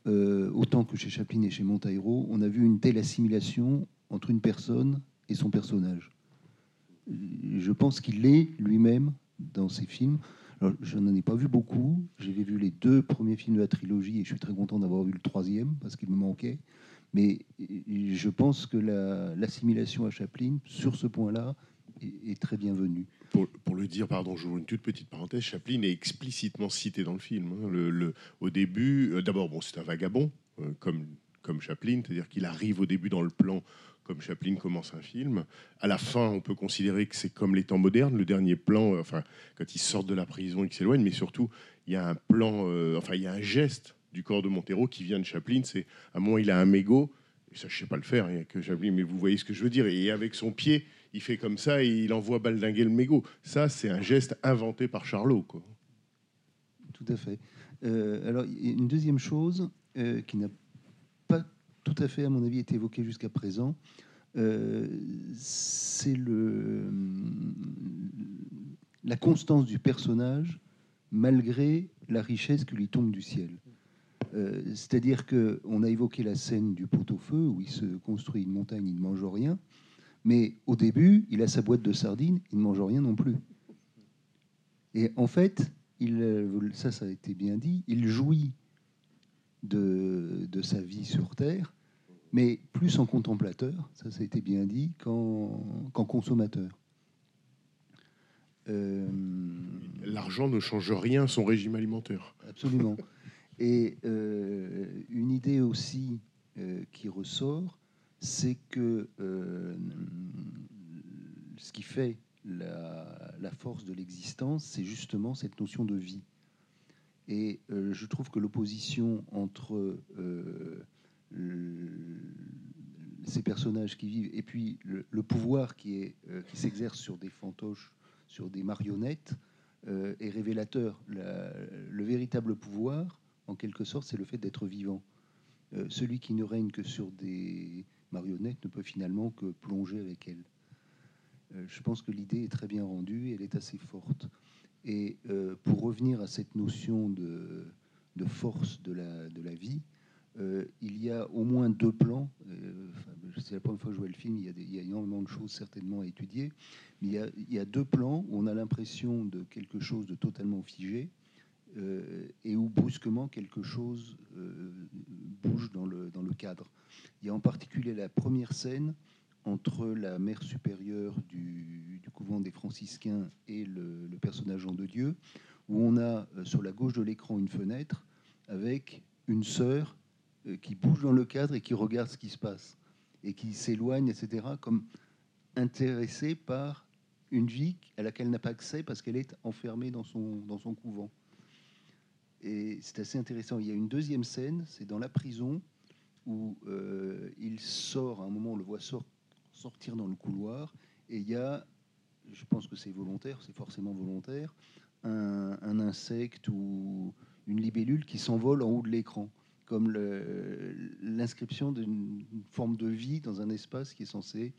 euh, autant que chez Chaplin et chez Monteiro, on a vu une telle assimilation entre une personne et son personnage. Je pense qu'il l'est lui-même dans ses films. Alors, je n'en ai pas vu beaucoup. J'ai vu les deux premiers films de la trilogie et je suis très content d'avoir vu le troisième parce qu'il me manquait. Mais je pense que la- l'assimilation à Chaplin, sur ce point-là, est, très bienvenue. Pour, le dire, pardon, j'ouvre une toute petite parenthèse, Chaplin est explicitement cité dans le film. hein. Au début, euh, d'abord, bon, c'est un vagabond, euh, comme, comme Chaplin, c'est-à-dire qu'il arrive au début dans le plan comme Chaplin commence un film. À la fin, on peut considérer que c'est comme les temps modernes, le dernier plan, euh, enfin, quand ils sortent de la prison et qu'ils s'éloignent, mais surtout, il y a un plan, enfin, il y a un geste du corps de Montero qui vient de Chaplin, c'est à moment, il a un mégot, et ça, je sais pas le faire, il y a que Chaplin, mais vous voyez ce que je veux dire, et avec son pied, il fait comme ça et il envoie baldinguer le mégot. Ça, c'est un geste inventé par Charlot. Quoi. Tout à fait. Euh, alors, il une deuxième chose euh, qui n'a pas tout à fait, à mon avis, été évoquée jusqu'à présent, euh, c'est la constance du personnage malgré la richesse qui lui tombe du ciel. Euh, C'est-à-dire que on a évoqué la scène du pot-au-feu où il se construit une montagne, il ne mange rien, mais au début, il a sa boîte de sardines, il ne mange rien non plus. Et en fait, il, euh, ça, ça a été bien dit, il jouit de, de sa vie sur Terre, mais plus en contemplateur, ça, ça a été bien dit, qu'en qu'en consommateur. Euh, L'argent ne change rien à son régime alimentaire. Absolument. Et euh, une idée aussi euh, qui ressort, c'est que euh, ce qui fait la, force de l'existence, c'est justement cette notion de vie. Et je trouve que l'opposition entre ces personnages qui vivent et puis le, pouvoir qui s'exerce sur des fantoches, sur des marionnettes, est révélateur. La- le véritable pouvoir, en quelque sorte, c'est le fait d'être vivant. Euh, celui qui ne règne que sur des marionnettes ne peut finalement que plonger avec elles. Euh, je pense que l'idée est très bien rendue, elle est assez forte. Et euh, pour revenir à cette notion de, force de la, vie, il y a au moins deux plans. c'est la première fois que je vois le film, il y, a énormément de choses certainement à étudier. Mais il y a deux plans où on a l'impression de quelque chose de totalement figé euh, et où brusquement quelque chose euh, bouge dans le, dans le cadre. Il y a en particulier la première scène entre la mère supérieure du, couvent des franciscains et le, personnage Jean de Dieu, où on a euh, sur la gauche de l'écran une fenêtre avec une sœur qui bouge dans le cadre et qui regarde ce qui se passe et qui s'éloigne, etc., comme intéressée par une vie à laquelle elle n'a pas accès parce qu'elle est enfermée dans son, dans son couvent. Et c'est assez intéressant. Il y a une deuxième scène, c'est dans la prison où euh, il sort, à un moment on le voit sort- sortir dans le couloir, et il y a, je pense que c'est volontaire, c'est forcément volontaire, un, insecte ou une libellule qui s'envole en haut de l'écran, comme l'inscription d'une forme de vie dans un espace qui est censé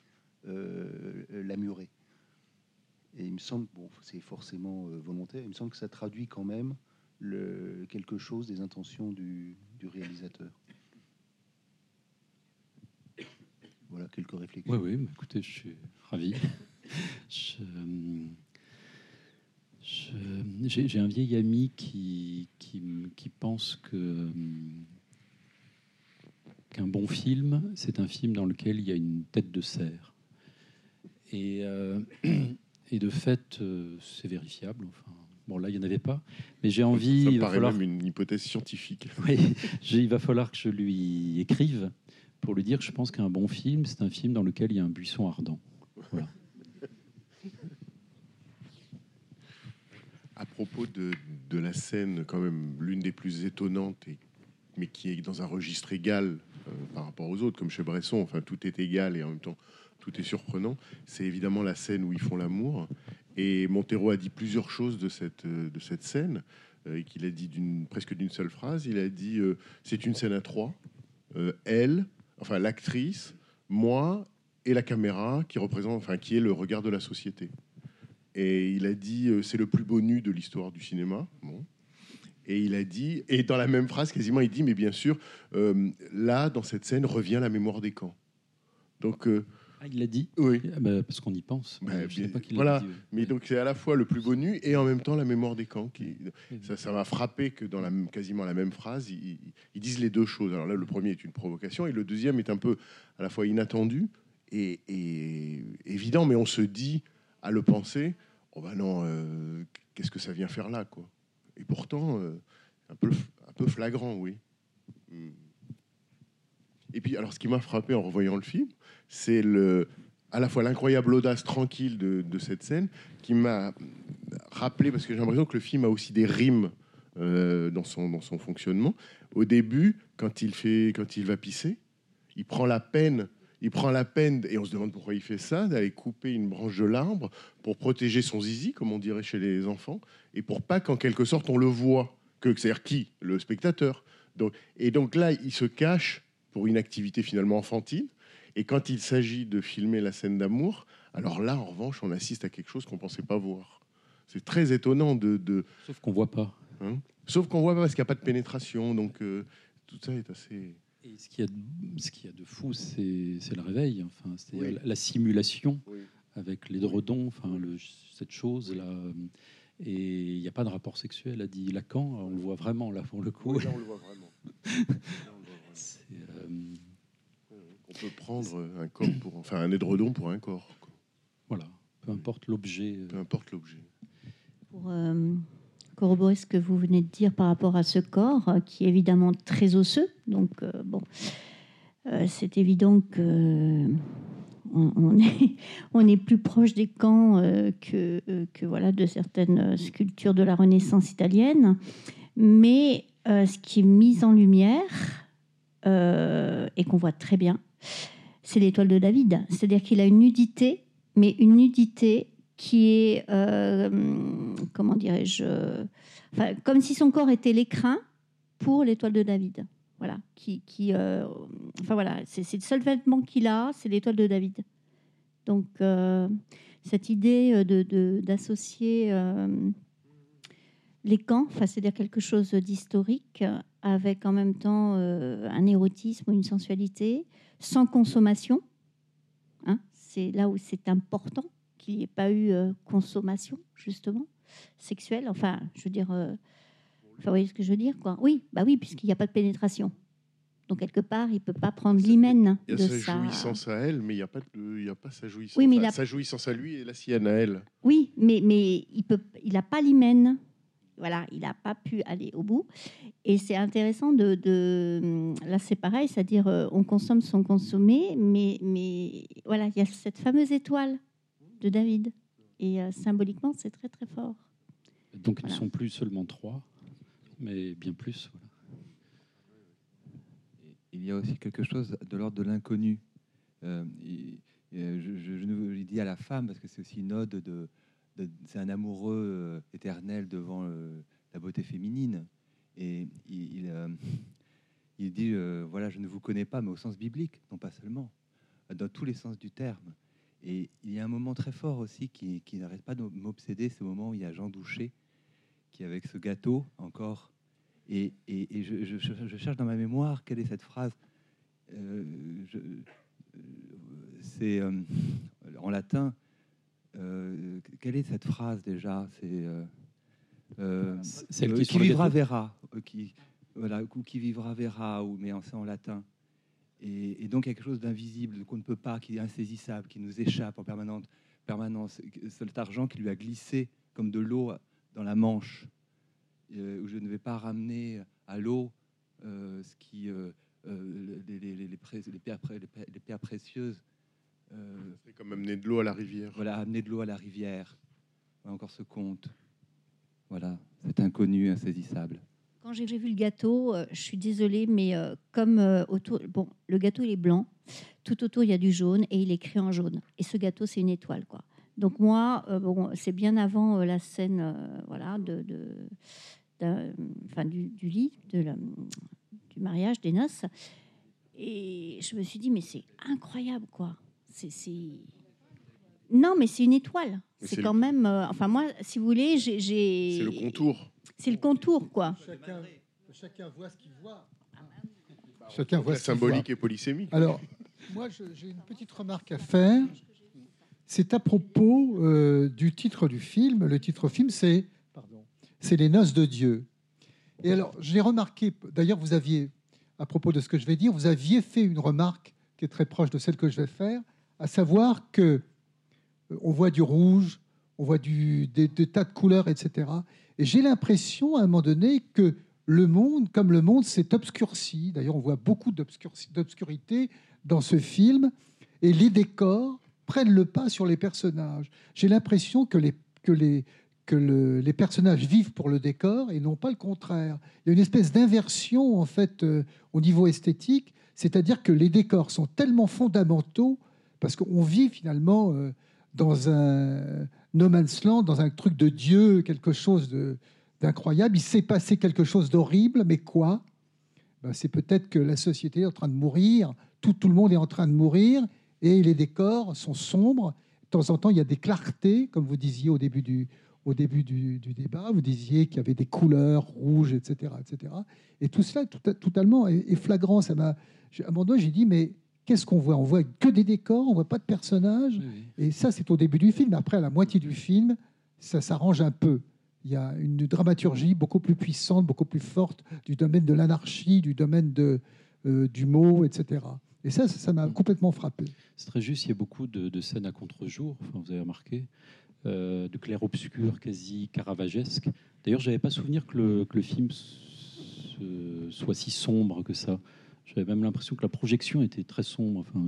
euh, la murer. Et Et il me semble, bon, c'est forcément euh, volontaire, il me semble que ça traduit quand même le, quelque chose des intentions du, du réalisateur. Voilà quelques réflexions. Oui, oui, mais écoutez, je suis ravi. J'ai un vieil ami qui, qui, pense que qu'un bon film, c'est un film dans lequel il y a une tête de cerf. Et, euh, et de fait, euh, c'est vérifiable. Enfin, bon, là, il n'y en avait pas. Mais j'ai envie. Ça me il va paraît falloir- même une hypothèse scientifique. oui, il va falloir que je lui écrive pour lui dire que je pense qu'un bon film, c'est un film dans lequel il y a un buisson ardent. Voilà. À propos de, de la scène, quand même, l'une des plus étonnantes, et, mais qui est dans un registre égal euh, par rapport aux autres, comme chez Bresson, enfin tout est égal et en même temps tout est surprenant, c'est évidemment la scène où ils font l'amour. Et Montero a dit plusieurs choses de cette, euh, de cette scène, euh, qu'il a dit d'une, presque d'une seule phrase. Il a dit euh, c'est une scène à trois, elle, enfin l'actrice, moi et la caméra qui représente, enfin qui est le regard de la société. Et il a dit c'est le plus beau nu de l'histoire du cinéma. Bon. Et il a dit, et dans la même phrase quasiment, il dit mais bien sûr, là dans cette scène revient la mémoire des camps. Donc Ah, il l'a dit oui. Ah, bah, Parce qu'on y pense. Bah, je bien- pas qu'il voilà, dit, mais donc c'est à la fois le plus beau nu et en même temps la mémoire des camps. Qui, ça, ça m'a frappé que dans la, quasiment la même phrase, ils, disent les deux choses. Alors là, le premier est une provocation et le deuxième est un peu à la fois inattendu et, et évident, mais on se dit à le penser, oh ben non, euh, qu'est-ce que ça vient faire là, quoi Et pourtant, euh, un peu, un peu flagrant, oui. Et puis, alors, ce qui m'a frappé en revoyant le film, c'est le, à la fois l'incroyable audace tranquille de, cette scène qui m'a rappelé, parce que j'ai l'impression que le film a aussi des rimes euh, dans, son, dans son fonctionnement. Au début, quand il, fait, quand il va pisser, il prend la peine, il prend la peine, et on se demande pourquoi il fait ça, d'aller couper une branche de l'arbre pour protéger son zizi, comme on dirait chez les enfants, et pour pas qu'en quelque sorte on le voit. Que, c'est-à-dire qui Le spectateur. Donc, et donc là, il se cache pour une activité finalement enfantine. Et quand il s'agit de filmer la scène d'amour, alors là, en revanche, on assiste à quelque chose qu'on pensait pas voir. C'est très étonnant de. de Sauf qu'on voit pas. hein? Sauf qu'on voit pas parce qu'il n'y a pas de pénétration. Donc euh, tout ça est assez. Et ce qu'il y a de, ce qu'il y a de fou, c'est le réveil. Enfin, c'est Oui. la, la simulation Oui. avec l'édredon, enfin le, cette chose là. Et il n'y a pas de rapport sexuel, a dit Lacan. On le voit vraiment là pour le coup. Oui, là, on le voit vraiment. C'est, euh, On peut prendre un corps pour, enfin un édredon pour un corps. quoi. voilà, peu importe l'objet. euh, Peu importe l'objet. Pour euh, corroborer ce que vous venez de dire par rapport à ce corps, euh, qui est évidemment très osseux, donc euh, bon, euh, c'est évident que on, on est, on est plus proche des camps euh, que, euh, que voilà de certaines sculptures de la Renaissance italienne, mais euh, ce qui est mis en lumière euh, et qu'on voit très bien, c'est l'étoile de David. C'est-à-dire qu'il a une nudité, mais une nudité qui est, euh, comment dirais-je, enfin, comme si son corps était l'écrin pour l'étoile de David. Voilà, qui, euh, enfin voilà, c'est le seul vêtement qu'il a, c'est l'étoile de David. Donc euh, cette idée de d'associer les camps, enfin c'est-à-dire quelque chose d'historique avec en même temps un érotisme une sensualité sans consommation. Hein, c'est là où c'est important qu'il n'y ait pas eu euh, consommation justement sexuelle. Enfin, je veux dire, euh, vous voyez ce que je veux dire, quoi. Oui, bah oui, puisqu'il n'y a pas de pénétration. Donc quelque part, il peut pas prendre l'hymen Il y de a sa sa. jouissance à elle, mais il n'y a pas de, il y a pas sa jouissance. Oui, mais Enfin, il a- sa jouissance à lui et la sienne à elle. Oui, mais, mais il peut, il n'a pas l'hymen. Voilà, il n'a pas pu aller au bout. Et c'est intéressant de, de- Là, c'est pareil, c'est-à-dire euh, on consomme sans consommer, mais, mais voilà, il y a cette fameuse étoile de David. Et euh, symboliquement, c'est très, très fort. Donc ils ne sont plus seulement trois, mais bien plus. voilà. Il y a aussi quelque chose de l'ordre de l'inconnu. Euh, je, je- je le dis à la femme parce que c'est aussi une ode de, de- c'est un amoureux euh, éternel devant euh, la beauté féminine. Et il, euh, dit voilà, je ne vous connais pas, mais au sens biblique, non pas seulement, dans tous les sens du terme. Et il y a un moment très fort aussi qui, n'arrête pas de m'obséder, ce moment où il y a Jean Douché qui, avec ce gâteau encore, et, je, cherche dans ma mémoire quelle est cette phrase. C'est en latin. Euh, quelle est cette phrase déjà? C'est euh, euh, Celle qui euh, le vivra verra, qui voilà, ou qui vivra verra, ou mais en- en latin. Et, et donc il y a quelque chose d'invisible qu'on ne peut pas, qui est insaisissable, qui nous échappe en permanente, permanence. Cet argent qui lui a glissé comme de l'eau dans la Manche, euh, où je ne vais pas ramener à l'eau ce qui pierres- les pierres précieuses. Euh, C'est comme amener de l'eau à la rivière. voilà, amener de l'eau à la rivière. Voilà encore ce conte. Voilà, cet inconnu insaisissable. Quand j'ai vu le gâteau, euh, je suis désolée, mais euh, comme euh, autour, bon, le gâteau il est blanc, tout autour il y a du jaune et il est écrit en jaune. Et ce gâteau c'est une étoile, quoi. Donc moi, euh, bon, c'est bien avant euh, la scène, euh, voilà, de, enfin du, du lit, de la- du mariage, des noces. Et je me suis dit, mais c'est incroyable, quoi. C'est, c'est- non, mais c'est une étoile. C'est c'est quand le- même, euh, enfin moi, si vous voulez, j'ai, j'ai- C'est le contour. c'est le contour, quoi. Chacun, chacun voit ce qu'il voit. Chacun voit La ce qu'il symbolique voit. et polysémique. Alors, moi, je- j'ai une petite remarque à faire. C'est à propos euh, du titre du film. Le titre film, c'est pardon, c'est Les Noces de Dieu. Et alors, j'ai remarqué. D'ailleurs, vous aviez, à propos de ce que je vais dire, vous aviez fait une remarque qui est très proche de celle que je vais faire, à savoir que euh, on voit du rouge, on voit du, des, tas de couleurs, etc. Et j'ai l'impression, à un moment donné, que le monde, comme le monde, s'est obscurci. D'ailleurs, on voit beaucoup d'obscurité dans ce film. Et les décors prennent le pas sur les personnages. J'ai l'impression que les, que les, que le- les personnages vivent pour le décor et non pas le contraire. Il y a une espèce d'inversion, en fait, euh, au niveau esthétique. C'est-à-dire que les décors sont tellement fondamentaux parce qu'on vit finalement euh, dans un no man's land, dans un truc de Dieu, quelque chose d'incroyable. Il s'est passé quelque chose d'horrible, mais quoi? Ben, C'est peut-être que la société est en train de mourir, tout, le monde est en train de mourir, et les décors sont sombres. De temps en temps, il y a des clartés, comme vous disiez au début du, au début du, débat. Vous disiez qu'il y avait des couleurs rouges, etc. etc. Et tout cela, tout, totalement, est, flagrant. Ça à un moment donné, j'ai dit, mais qu'est-ce qu'on voit? On voit que des décors, on voit pas de personnages. Et ça, c'est au début du film. Après, à la moitié du film, ça s'arrange un peu. Il y a une dramaturgie beaucoup plus puissante, beaucoup plus forte du domaine de l'anarchie, du domaine de, euh, du mot, etc. Et ça, ça m'a complètement frappé. C'est très juste, il y a beaucoup de, de scènes à contre-jour, enfin, vous avez remarqué, euh, de clair-obscur, quasi caravagesque. D'ailleurs, j'avais pas souvenir que le, que le film se- soit si sombre que ça. J'avais même l'impression que la projection était très sombre, enfin,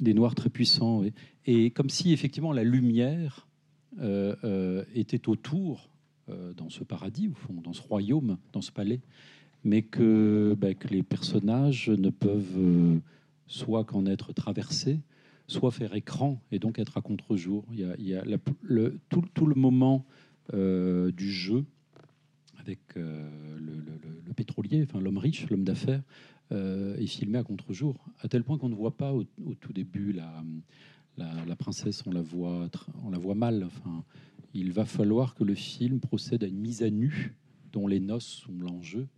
des noirs très puissants. Et comme si effectivement la lumière euh, euh, était autour, euh, dans ce paradis, au fond, dans ce royaume, dans ce palais, mais que, bah, les personnages ne peuvent soit qu'en être traversés, soit faire écran et donc être à contre-jour. Il y a, tout, le moment du jeu avec euh, le, pétrolier, enfin l'homme riche, l'homme d'affaires, euh, est filmé à contre-jour, à tel point qu'on ne voit pas au, tout début la, la, princesse, on la voit, on la voit mal. Enfin, il va falloir que le film procède à une mise à nu dont les noces sont l'enjeu.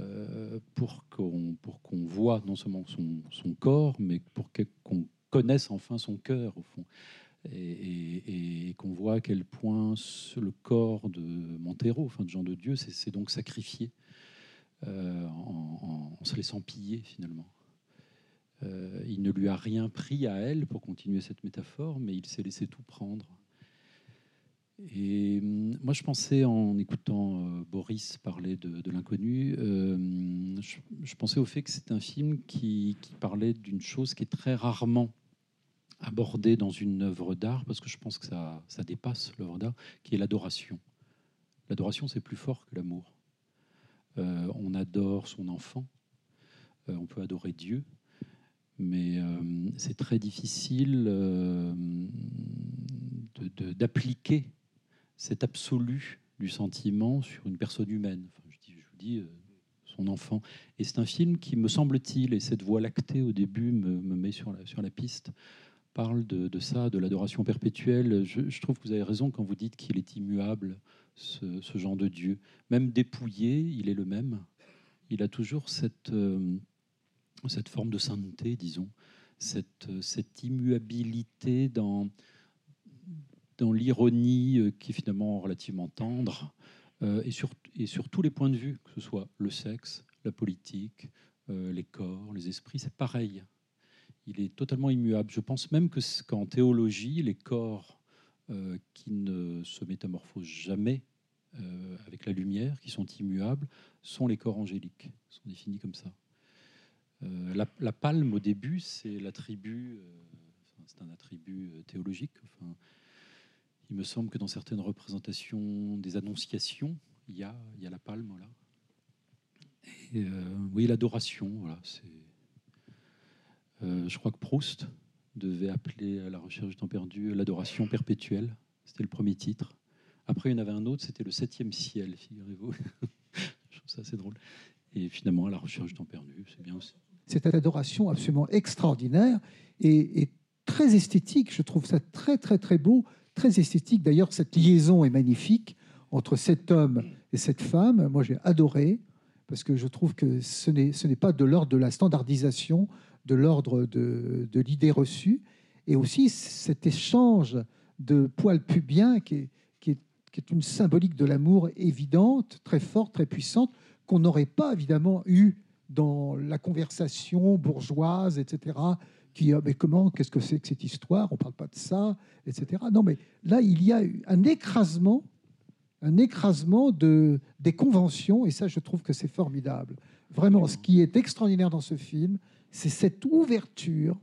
euh, pour qu'on pour qu'on voit non seulement son, son corps, mais pour qu'on connaisse enfin son cœur au fond, et, qu'on voit à quel point le corps de Montero, enfin de Jean de Dieu, c'est donc sacrifié euh, en, se laissant piller finalement. Euh, il ne lui a rien pris à elle, pour continuer cette métaphore, mais il s'est laissé tout prendre. Et hum, moi, je pensais en écoutant euh, Boris parler de, l'inconnu, je, pensais au fait que c'est un film qui parlait d'une chose qui est très rarement abordée dans une œuvre d'art, parce que je pense que ça, dépasse l'œuvre d'art, qui est l'adoration. L'adoration, c'est plus fort que l'amour. Euh, on adore son enfant, euh, on peut adorer Dieu, mais euh, c'est très difficile d'appliquer cet absolu du sentiment sur une personne humaine. Je, vous dis, son enfant. Et c'est un film qui, me semble-t-il, et cette voie lactée au début me, me met sur la piste, parle de, ça, de l'adoration perpétuelle. Je, trouve que vous avez raison quand vous dites qu'il est immuable, ce, genre de Dieu. Même dépouillé, il est le même. Il a toujours cette, euh, cette forme de sainteté, disons, cette, cette immuabilité dans, dans l'ironie euh, qui est finalement relativement tendre, euh, et, sur, et sur tous les points de vue, que ce soit le sexe, la politique, euh, les corps, les esprits, c'est pareil. Il est totalement immuable. Je pense même que qu'en théologie, les corps euh, qui ne se métamorphosent jamais euh, avec la lumière, qui sont immuables, sont les corps angéliques, sont définis comme ça. Euh, la, palme, au début, c'est un attribut théologique. Il me semble que dans certaines représentations des annonciations, il y a, la palme, voilà. Et, oui, l'adoration, voilà. C'est, je crois que Proust devait appeler à la recherche du temps perdu l'adoration perpétuelle. C'était le premier titre. Après, il y en avait un autre, c'était le septième ciel, figurez-vous. je trouve ça assez drôle. Et finalement, à la recherche du temps perdu, c'est bien aussi. C'est une adoration absolument extraordinaire et, et très esthétique. Je trouve ça très, très, très beau, très esthétique. D'ailleurs, cette liaison est magnifique entre cet homme et cette femme. Moi, j'ai adoré parce que je trouve que ce n'est pas de l'ordre de la standardisation, de l'ordre de, l'idée reçue. Et aussi cet échange de poils pubiens qui est, une symbolique de l'amour évidente, très forte, très puissante, qu'on n'aurait pas évidemment eu dans la conversation bourgeoise, etc. Qui, ah, mais comment, qu'est-ce que c'est que cette histoire On ne parle pas de ça, etc. Non, mais là, il y a un écrasement, un écrasement de, des conventions, et ça, je trouve que c'est formidable. Vraiment, ce qui est extraordinaire dans ce film, c'est cette ouverture,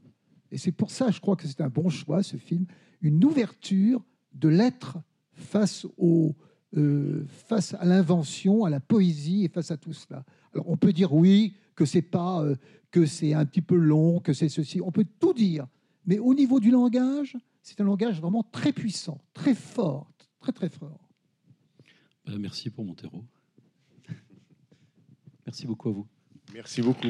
et c'est pour ça, je crois que c'est un bon choix, ce film, une ouverture de l'être face au, euh, face à l'invention, à la poésie et face à tout cela. Alors on peut dire oui que c'est pas euh, que c'est un petit peu long, que c'est ceci. On peut tout dire, mais au niveau du langage, c'est un langage vraiment très puissant, très fort, très très fort. Ben, merci pour Montero. merci beaucoup à vous. Merci beaucoup.